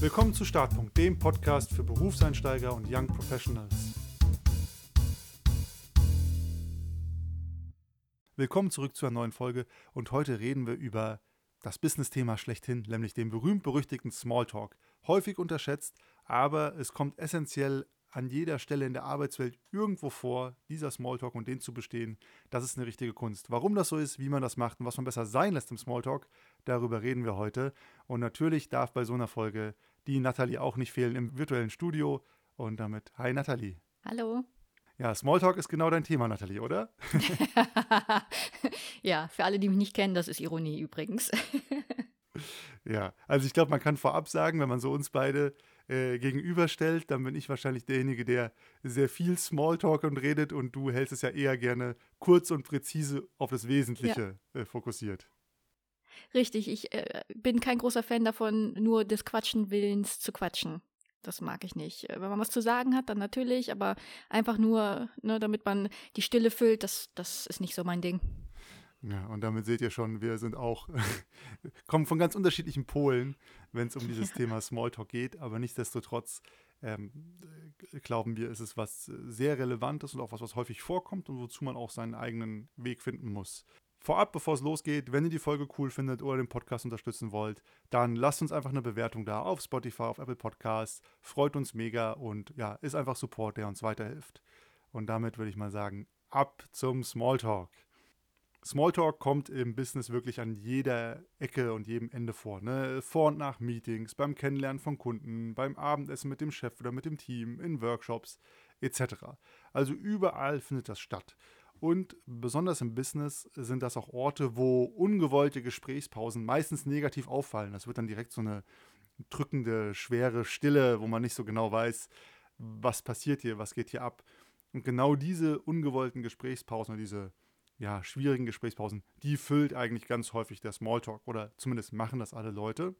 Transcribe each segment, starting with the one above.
Willkommen zu Startpunkt, dem Podcast für Berufseinsteiger und Young Professionals. Willkommen zurück zu einer neuen Folge und heute reden wir über das Business-Thema schlechthin, nämlich den berühmt-berüchtigten Smalltalk. Häufig unterschätzt, aber es kommt essentiell an jeder Stelle in der Arbeitswelt irgendwo vor, dieser Smalltalk und den zu bestehen, das ist eine richtige Kunst. Warum das so ist, wie man das macht und was man besser sein lässt im Smalltalk, darüber reden wir heute. Und natürlich darf bei so einer Folge die Nathalie auch nicht fehlen im virtuellen Studio. Und damit, hi Nathalie. Hallo. Ja, Smalltalk ist genau dein Thema, Nathalie, oder? ja, für alle, die mich nicht kennen, das ist Ironie übrigens. ja, also ich glaube, man kann vorab sagen, wenn man so uns beide äh, gegenüberstellt, dann bin ich wahrscheinlich derjenige, der sehr viel Smalltalk und redet und du hältst es ja eher gerne kurz und präzise auf das Wesentliche ja. äh, fokussiert. Richtig, ich äh, bin kein großer Fan davon, nur des Quatschen Willens zu quatschen. Das mag ich nicht. Äh, wenn man was zu sagen hat, dann natürlich, aber einfach nur, ne, damit man die Stille füllt, das, das ist nicht so mein Ding. Ja, und damit seht ihr schon, wir sind auch, kommen von ganz unterschiedlichen Polen, wenn es um dieses ja. Thema Smalltalk geht, aber nichtsdestotrotz ähm, glauben wir, ist es was sehr Relevantes und auch was, was häufig vorkommt und wozu man auch seinen eigenen Weg finden muss. Vorab, bevor es losgeht, wenn ihr die Folge cool findet oder den Podcast unterstützen wollt, dann lasst uns einfach eine Bewertung da auf Spotify, auf Apple Podcasts. Freut uns mega und ja, ist einfach Support, der uns weiterhilft. Und damit würde ich mal sagen, ab zum Smalltalk. Smalltalk kommt im Business wirklich an jeder Ecke und jedem Ende vor. Ne? Vor und nach Meetings, beim Kennenlernen von Kunden, beim Abendessen mit dem Chef oder mit dem Team, in Workshops etc. Also überall findet das statt. Und besonders im Business sind das auch Orte, wo ungewollte Gesprächspausen meistens negativ auffallen. Das wird dann direkt so eine drückende, schwere Stille, wo man nicht so genau weiß, was passiert hier, was geht hier ab. Und genau diese ungewollten Gesprächspausen oder diese ja, schwierigen Gesprächspausen, die füllt eigentlich ganz häufig der Smalltalk oder zumindest machen das alle Leute.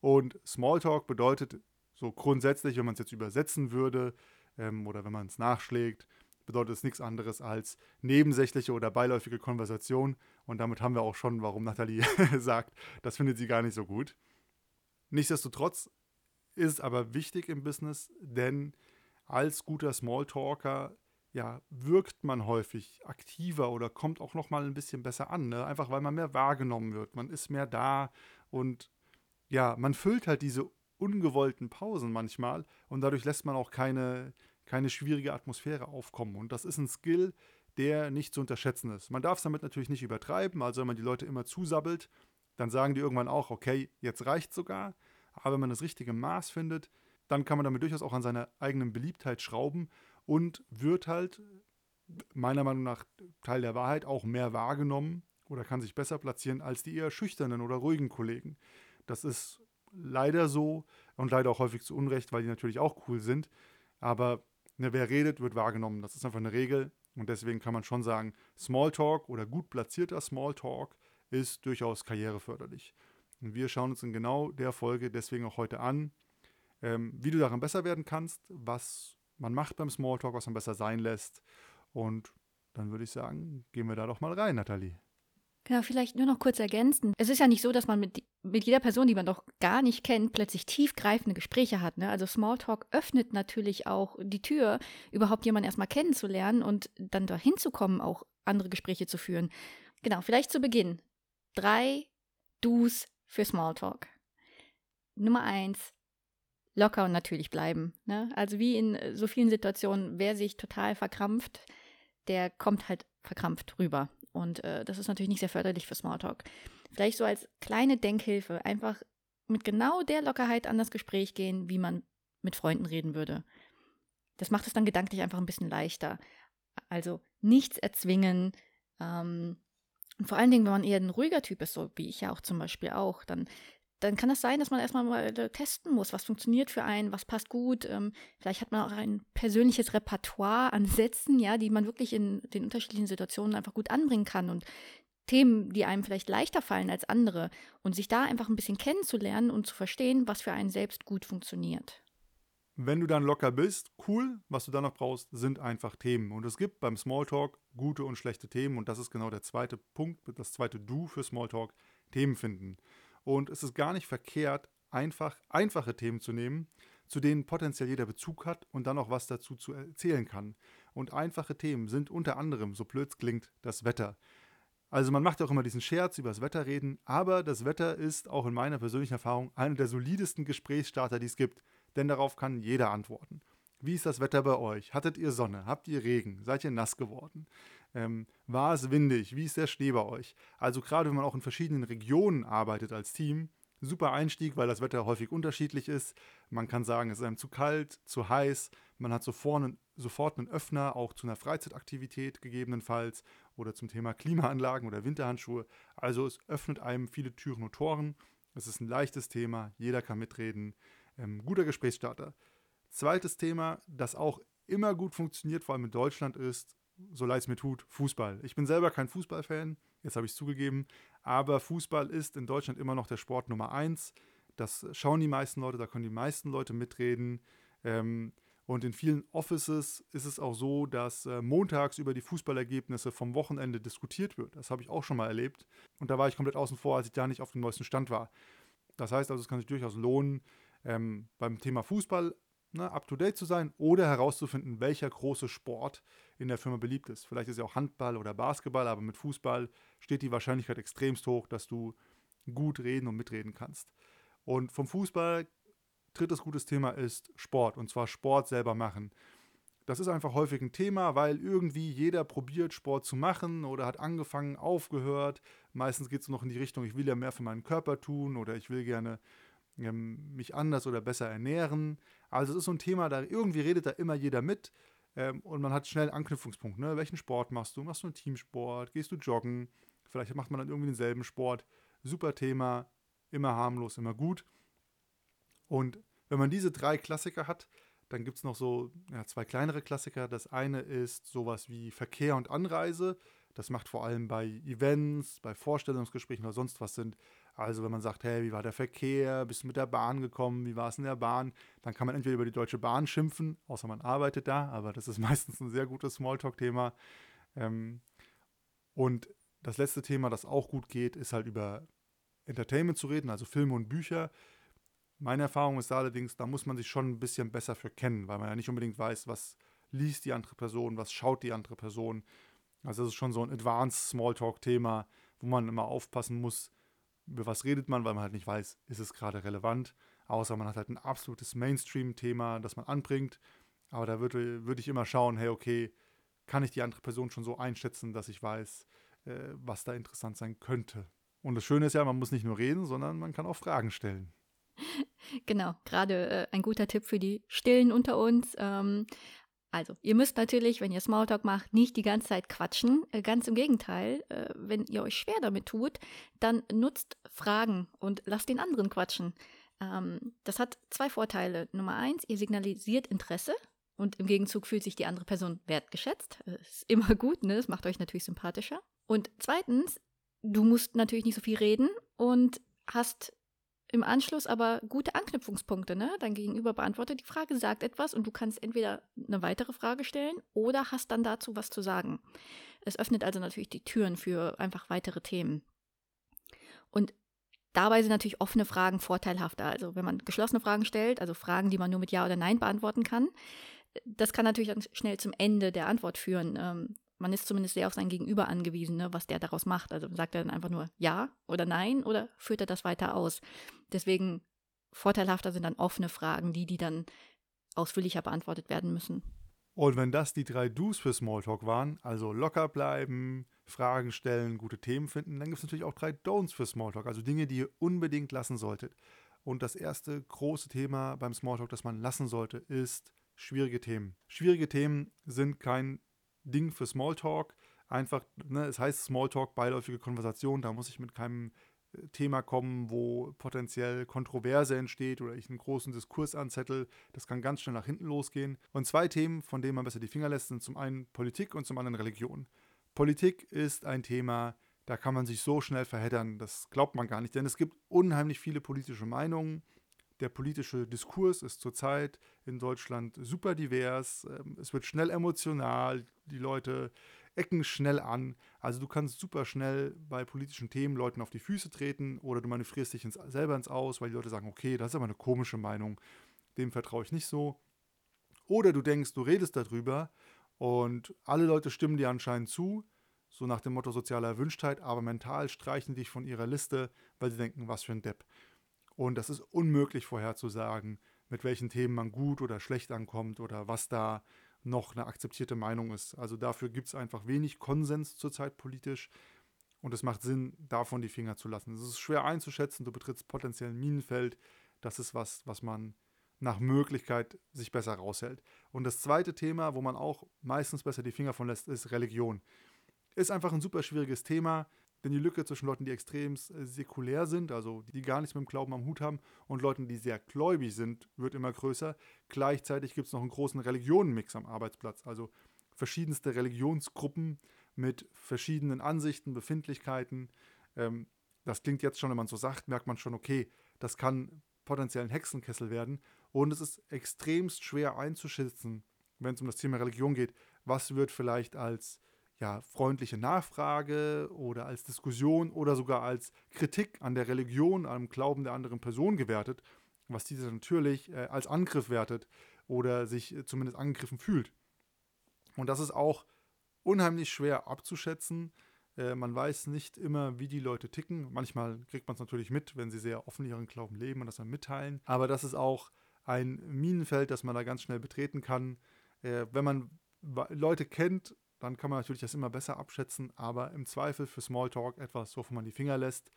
Und Smalltalk bedeutet so grundsätzlich, wenn man es jetzt übersetzen würde ähm, oder wenn man es nachschlägt, bedeutet es nichts anderes als nebensächliche oder beiläufige Konversation. Und damit haben wir auch schon, warum Nathalie sagt, das findet sie gar nicht so gut. Nichtsdestotrotz ist es aber wichtig im Business, denn als guter Smalltalker ja, wirkt man häufig aktiver oder kommt auch noch mal ein bisschen besser an, ne? einfach weil man mehr wahrgenommen wird, man ist mehr da und ja, man füllt halt diese ungewollten Pausen manchmal und dadurch lässt man auch keine keine schwierige Atmosphäre aufkommen. Und das ist ein Skill, der nicht zu unterschätzen ist. Man darf es damit natürlich nicht übertreiben, also wenn man die Leute immer zusabbelt, dann sagen die irgendwann auch, okay, jetzt reicht sogar. Aber wenn man das richtige Maß findet, dann kann man damit durchaus auch an seiner eigenen Beliebtheit schrauben und wird halt meiner Meinung nach Teil der Wahrheit auch mehr wahrgenommen oder kann sich besser platzieren als die eher schüchternen oder ruhigen Kollegen. Das ist leider so und leider auch häufig zu Unrecht, weil die natürlich auch cool sind. Aber ne, wer redet, wird wahrgenommen. Das ist einfach eine Regel. Und deswegen kann man schon sagen, Smalltalk oder gut platzierter Smalltalk ist durchaus karriereförderlich. Und wir schauen uns in genau der Folge deswegen auch heute an, ähm, wie du daran besser werden kannst, was man macht beim Smalltalk, was man besser sein lässt. Und dann würde ich sagen, gehen wir da doch mal rein, Nathalie. Genau, vielleicht nur noch kurz ergänzen. Es ist ja nicht so, dass man mit, mit jeder Person, die man doch gar nicht kennt, plötzlich tiefgreifende Gespräche hat. Ne? Also Smalltalk öffnet natürlich auch die Tür, überhaupt jemanden erstmal kennenzulernen und dann dahin zu kommen, auch andere Gespräche zu führen. Genau, vielleicht zu Beginn. Drei Do's für Smalltalk. Nummer eins, locker und natürlich bleiben. Ne? Also wie in so vielen Situationen, wer sich total verkrampft, der kommt halt verkrampft rüber. Und äh, das ist natürlich nicht sehr förderlich für Smalltalk. Vielleicht so als kleine Denkhilfe einfach mit genau der Lockerheit an das Gespräch gehen, wie man mit Freunden reden würde. Das macht es dann gedanklich einfach ein bisschen leichter. Also nichts erzwingen. Ähm, und vor allen Dingen, wenn man eher ein ruhiger Typ ist, so wie ich ja auch zum Beispiel auch, dann dann kann es sein, dass man erstmal mal äh, testen muss, was funktioniert für einen, was passt gut. Ähm, vielleicht hat man auch ein persönliches Repertoire an Sätzen, ja, die man wirklich in den unterschiedlichen Situationen einfach gut anbringen kann und Themen, die einem vielleicht leichter fallen als andere und sich da einfach ein bisschen kennenzulernen und zu verstehen, was für einen selbst gut funktioniert. Wenn du dann locker bist, cool, was du dann noch brauchst, sind einfach Themen. Und es gibt beim Smalltalk gute und schlechte Themen und das ist genau der zweite Punkt, das zweite Du für Smalltalk, Themen finden. Und es ist gar nicht verkehrt, einfach einfache Themen zu nehmen, zu denen potenziell jeder Bezug hat und dann auch was dazu zu erzählen kann. Und einfache Themen sind unter anderem, so blöd klingt, das Wetter. Also man macht auch immer diesen Scherz über das Wetter reden, aber das Wetter ist auch in meiner persönlichen Erfahrung einer der solidesten Gesprächsstarter, die es gibt, denn darauf kann jeder antworten. Wie ist das Wetter bei euch? Hattet ihr Sonne? Habt ihr Regen? Seid ihr nass geworden? Ähm, war es windig? Wie ist der Schnee bei euch? Also gerade wenn man auch in verschiedenen Regionen arbeitet als Team, super Einstieg, weil das Wetter häufig unterschiedlich ist. Man kann sagen, es ist einem zu kalt, zu heiß. Man hat sofort einen, sofort einen Öffner, auch zu einer Freizeitaktivität gegebenenfalls oder zum Thema Klimaanlagen oder Winterhandschuhe. Also es öffnet einem viele Türen und Toren. Es ist ein leichtes Thema, jeder kann mitreden. Ähm, guter Gesprächsstarter. Zweites Thema, das auch immer gut funktioniert, vor allem in Deutschland, ist, so leid es mir tut, Fußball. Ich bin selber kein Fußballfan, jetzt habe ich es zugegeben, aber Fußball ist in Deutschland immer noch der Sport Nummer eins. Das schauen die meisten Leute, da können die meisten Leute mitreden. Ähm, und in vielen Offices ist es auch so, dass äh, montags über die Fußballergebnisse vom Wochenende diskutiert wird. Das habe ich auch schon mal erlebt. Und da war ich komplett außen vor, als ich da nicht auf dem neuesten Stand war. Das heißt also, es kann sich durchaus lohnen, ähm, beim Thema Fußball ne, up-to-date zu sein oder herauszufinden, welcher große Sport in der Firma beliebt ist. Vielleicht ist ja auch Handball oder Basketball, aber mit Fußball steht die Wahrscheinlichkeit extremst hoch, dass du gut reden und mitreden kannst. Und vom Fußball, drittes gutes Thema ist Sport und zwar Sport selber machen. Das ist einfach häufig ein Thema, weil irgendwie jeder probiert, Sport zu machen oder hat angefangen, aufgehört. Meistens geht es noch in die Richtung, ich will ja mehr für meinen Körper tun oder ich will gerne ähm, mich anders oder besser ernähren. Also es ist so ein Thema, da irgendwie redet da immer jeder mit ähm, und man hat schnell einen Anknüpfungspunkt. Ne? Welchen Sport machst du? Machst du einen Teamsport? Gehst du joggen? Vielleicht macht man dann irgendwie denselben Sport. Super Thema, immer harmlos, immer gut. Und wenn man diese drei Klassiker hat, dann gibt es noch so ja, zwei kleinere Klassiker. Das eine ist sowas wie Verkehr und Anreise. Das macht vor allem bei Events, bei Vorstellungsgesprächen oder sonst was sind also wenn man sagt, hey, wie war der Verkehr, bist du mit der Bahn gekommen, wie war es in der Bahn, dann kann man entweder über die Deutsche Bahn schimpfen, außer man arbeitet da, aber das ist meistens ein sehr gutes Smalltalk-Thema. Ähm, und das letzte Thema, das auch gut geht, ist halt über Entertainment zu reden, also Filme und Bücher. Meine Erfahrung ist allerdings, da muss man sich schon ein bisschen besser für kennen, weil man ja nicht unbedingt weiß, was liest die andere Person, was schaut die andere Person. Also das ist schon so ein Advanced Smalltalk-Thema, wo man immer aufpassen muss, über was redet man, weil man halt nicht weiß, ist es gerade relevant. Außer man hat halt ein absolutes Mainstream-Thema, das man anbringt. Aber da würde würd ich immer schauen, hey, okay, kann ich die andere Person schon so einschätzen, dass ich weiß, äh, was da interessant sein könnte. Und das Schöne ist ja, man muss nicht nur reden, sondern man kann auch Fragen stellen. Genau, gerade äh, ein guter Tipp für die Stillen unter uns. Ähm, also, ihr müsst natürlich, wenn ihr Smalltalk macht, nicht die ganze Zeit quatschen. Äh, ganz im Gegenteil, äh, wenn ihr euch schwer damit tut, dann nutzt Fragen und lasst den anderen quatschen. Ähm, das hat zwei Vorteile. Nummer eins, ihr signalisiert Interesse und im Gegenzug fühlt sich die andere Person wertgeschätzt. Das ist immer gut, ne? Das macht euch natürlich sympathischer. Und zweitens, du musst natürlich nicht so viel reden und hast im Anschluss aber gute Anknüpfungspunkte. Ne? Dein Gegenüber beantwortet die Frage, sagt etwas und du kannst entweder eine weitere Frage stellen oder hast dann dazu was zu sagen. Es öffnet also natürlich die Türen für einfach weitere Themen. Und dabei sind natürlich offene Fragen vorteilhafter. Also wenn man geschlossene Fragen stellt, also Fragen, die man nur mit Ja oder Nein beantworten kann, das kann natürlich dann schnell zum Ende der Antwort führen. Man ist zumindest sehr auf sein Gegenüber angewiesen, ne, was der daraus macht. Also sagt er dann einfach nur Ja oder Nein oder führt er das weiter aus? Deswegen vorteilhafter sind dann offene Fragen, die, die dann ausführlicher beantwortet werden müssen. Und wenn das die drei Do's für Smalltalk waren, also locker bleiben, Fragen stellen, gute Themen finden, dann gibt es natürlich auch drei Don'ts für Smalltalk, also Dinge, die ihr unbedingt lassen solltet. Und das erste große Thema beim Smalltalk, das man lassen sollte, ist schwierige Themen. Schwierige Themen sind kein Ding für Smalltalk. Einfach, ne, es heißt Smalltalk, beiläufige Konversation, da muss ich mit keinem äh, Thema kommen, wo potenziell Kontroverse entsteht oder ich einen großen Diskurs anzettel. Das kann ganz schnell nach hinten losgehen. Und zwei Themen, von denen man besser die Finger lässt, sind zum einen Politik und zum anderen Religion. Politik ist ein Thema, da kann man sich so schnell verheddern, das glaubt man gar nicht, denn es gibt unheimlich viele politische Meinungen. Der politische Diskurs ist zurzeit in Deutschland super divers. Ähm, es wird schnell emotional. Die Leute ecken schnell an. Also du kannst super schnell bei politischen Themen Leuten auf die Füße treten oder du manövrierst dich ins, selber ins Aus, weil die Leute sagen, okay, das ist aber eine komische Meinung, dem vertraue ich nicht so. Oder du denkst, du redest darüber und alle Leute stimmen dir anscheinend zu, so nach dem Motto soziale Erwünschtheit, aber mental streichen dich von ihrer Liste, weil sie denken, was für ein Depp. Und das ist unmöglich vorherzusagen, mit welchen Themen man gut oder schlecht ankommt oder was da noch eine akzeptierte Meinung ist. Also dafür gibt es einfach wenig Konsens zurzeit politisch und es macht Sinn, davon die Finger zu lassen. Es ist schwer einzuschätzen, du betrittst potenziell ein Minenfeld. Das ist was, was man nach Möglichkeit sich besser raushält. Und das zweite Thema, wo man auch meistens besser die Finger von lässt, ist Religion. Ist einfach ein super schwieriges Thema. Denn die Lücke zwischen Leuten, die extrem äh, säkulär sind, also die gar nichts mit dem Glauben am Hut haben, und Leuten, die sehr gläubig sind, wird immer größer. Gleichzeitig gibt es noch einen großen Religionenmix am Arbeitsplatz, also verschiedenste Religionsgruppen mit verschiedenen Ansichten, Befindlichkeiten. Ähm, das klingt jetzt schon, wenn man so sagt, merkt man schon, okay, das kann potenziell ein Hexenkessel werden. Und es ist extremst schwer einzuschätzen, wenn es um das Thema Religion geht, was wird vielleicht als ja, freundliche Nachfrage oder als Diskussion oder sogar als Kritik an der Religion, am Glauben der anderen Person gewertet, was diese natürlich äh, als Angriff wertet oder sich äh, zumindest angegriffen fühlt. Und das ist auch unheimlich schwer abzuschätzen. Äh, man weiß nicht immer, wie die Leute ticken. Manchmal kriegt man es natürlich mit, wenn sie sehr offen ihren Glauben leben und das dann mitteilen. Aber das ist auch ein Minenfeld, das man da ganz schnell betreten kann. Äh, wenn man Leute kennt, dann kann man natürlich das immer besser abschätzen, aber im Zweifel für Smalltalk etwas, wovon man die Finger lässt.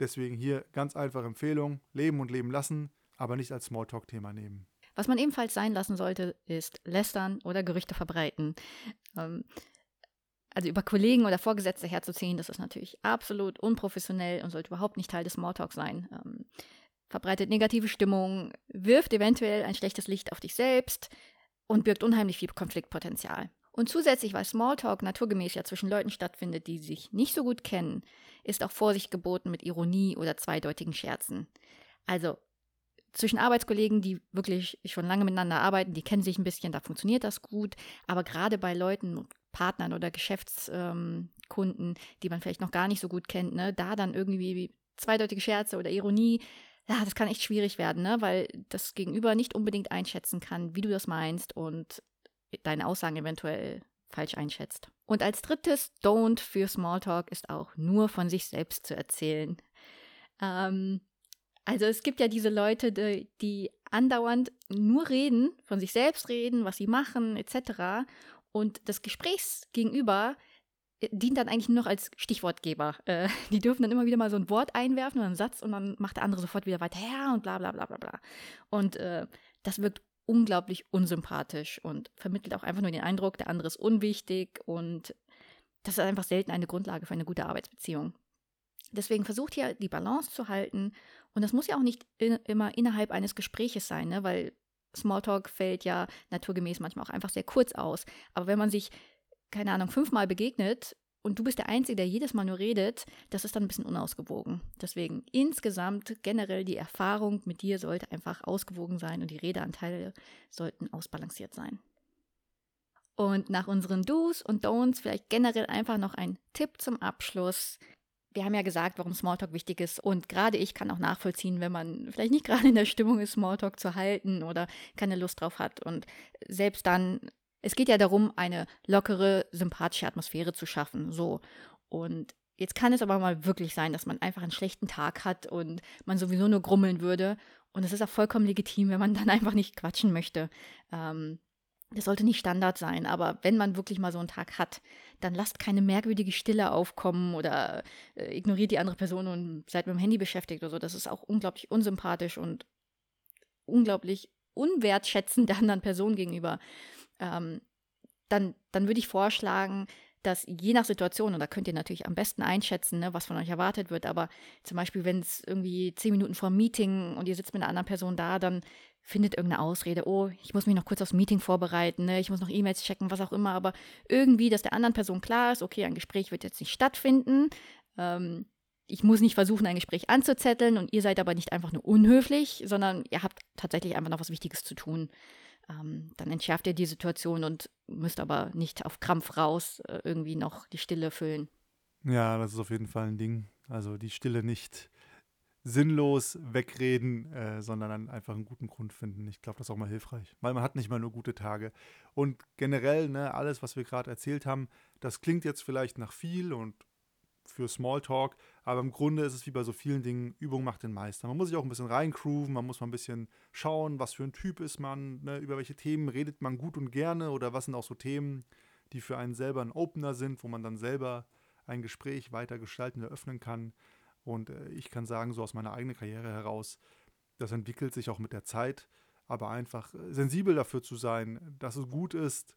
Deswegen hier ganz einfache Empfehlung, leben und leben lassen, aber nicht als Smalltalk-Thema nehmen. Was man ebenfalls sein lassen sollte, ist lästern oder Gerüchte verbreiten. Ähm, also über Kollegen oder Vorgesetzte herzuziehen, das ist natürlich absolut unprofessionell und sollte überhaupt nicht Teil des Smalltalks sein. Ähm, verbreitet negative Stimmung, wirft eventuell ein schlechtes Licht auf dich selbst und birgt unheimlich viel Konfliktpotenzial. Und zusätzlich, weil Smalltalk naturgemäß ja zwischen Leuten stattfindet, die sich nicht so gut kennen, ist auch Vorsicht geboten mit Ironie oder zweideutigen Scherzen. Also zwischen Arbeitskollegen, die wirklich schon lange miteinander arbeiten, die kennen sich ein bisschen, da funktioniert das gut. Aber gerade bei Leuten, Partnern oder Geschäftskunden, ähm, die man vielleicht noch gar nicht so gut kennt, ne, da dann irgendwie zweideutige Scherze oder Ironie, ja, das kann echt schwierig werden, ne, weil das Gegenüber nicht unbedingt einschätzen kann, wie du das meinst und deine Aussagen eventuell falsch einschätzt. Und als drittes Don't für Smalltalk ist auch nur von sich selbst zu erzählen. Ähm, also es gibt ja diese Leute, die, die andauernd nur reden, von sich selbst reden, was sie machen, etc. Und das Gesprächsgegenüber äh, dient dann eigentlich nur noch als Stichwortgeber. Äh, die dürfen dann immer wieder mal so ein Wort einwerfen oder einen Satz und dann macht der andere sofort wieder weiter her und bla bla bla bla bla. Und äh, das wirkt unglaublich unsympathisch und vermittelt auch einfach nur den Eindruck, der andere ist unwichtig und das ist einfach selten eine Grundlage für eine gute Arbeitsbeziehung. Deswegen versucht hier die Balance zu halten und das muss ja auch nicht in, immer innerhalb eines Gespräches sein, ne? weil Smalltalk fällt ja naturgemäß manchmal auch einfach sehr kurz aus. Aber wenn man sich, keine Ahnung, fünfmal begegnet und du bist der Einzige, der jedes Mal nur redet, das ist dann ein bisschen unausgewogen. Deswegen insgesamt generell die Erfahrung mit dir sollte einfach ausgewogen sein und die Redeanteile sollten ausbalanciert sein. Und nach unseren Do's und Don'ts vielleicht generell einfach noch ein Tipp zum Abschluss. Wir haben ja gesagt, warum Smalltalk wichtig ist. Und gerade ich kann auch nachvollziehen, wenn man vielleicht nicht gerade in der Stimmung ist, Smalltalk zu halten oder keine Lust drauf hat. Und selbst dann es geht ja darum, eine lockere, sympathische Atmosphäre zu schaffen. So. Und jetzt kann es aber mal wirklich sein, dass man einfach einen schlechten Tag hat und man sowieso nur grummeln würde. Und es ist auch vollkommen legitim, wenn man dann einfach nicht quatschen möchte. Ähm, das sollte nicht Standard sein, aber wenn man wirklich mal so einen Tag hat, dann lasst keine merkwürdige Stille aufkommen oder äh, ignoriert die andere Person und seid mit dem Handy beschäftigt oder so. Das ist auch unglaublich unsympathisch und unglaublich unwertschätzend der anderen Person gegenüber ähm, dann, dann würde ich vorschlagen, dass je nach Situation, und da könnt ihr natürlich am besten einschätzen, ne, was von euch erwartet wird, aber zum Beispiel, wenn es irgendwie zehn Minuten vor dem Meeting und ihr sitzt mit einer anderen Person da, dann findet irgendeine Ausrede, oh, ich muss mich noch kurz aufs Meeting vorbereiten, ne, ich muss noch E-Mails checken, was auch immer, aber irgendwie, dass der anderen Person klar ist, okay, ein Gespräch wird jetzt nicht stattfinden, ähm, ich muss nicht versuchen, ein Gespräch anzuzetteln und ihr seid aber nicht einfach nur unhöflich, sondern ihr habt tatsächlich einfach noch was Wichtiges zu tun. Ähm, dann entschärft ihr die Situation und müsst aber nicht auf Krampf raus äh, irgendwie noch die Stille füllen. Ja, das ist auf jeden Fall ein Ding. Also die Stille nicht sinnlos wegreden, äh, sondern einfach einen guten Grund finden. Ich glaube, das ist auch mal hilfreich, weil man hat nicht mal nur gute Tage. Und generell, ne, alles, was wir gerade erzählt haben, das klingt jetzt vielleicht nach viel und für Smalltalk, aber im Grunde ist es wie bei so vielen Dingen, Übung macht den Meister. Man muss sich auch ein bisschen reingrooven, man muss mal ein bisschen schauen, was für ein Typ ist man, ne, über welche Themen redet man gut und gerne oder was sind auch so Themen, die für einen selber ein Opener sind, wo man dann selber ein Gespräch weiter gestalten, eröffnen kann. Und äh, ich kann sagen, so aus meiner eigenen Karriere heraus, das entwickelt sich auch mit der Zeit, aber einfach äh, sensibel dafür zu sein, dass es gut ist,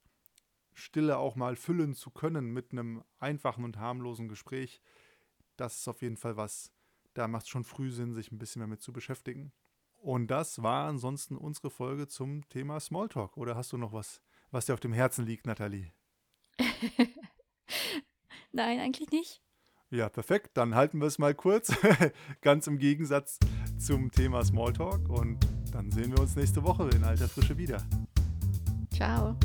Stille auch mal füllen zu können mit einem einfachen und harmlosen Gespräch, das ist auf jeden Fall was, da macht es schon früh Sinn, sich ein bisschen damit zu beschäftigen. Und das war ansonsten unsere Folge zum Thema Smalltalk. Oder hast du noch was, was dir auf dem Herzen liegt, Nathalie? Nein, eigentlich nicht. Ja, perfekt. Dann halten wir es mal kurz. Ganz im Gegensatz zum Thema Smalltalk. Und dann sehen wir uns nächste Woche in alter Frische wieder. Ciao.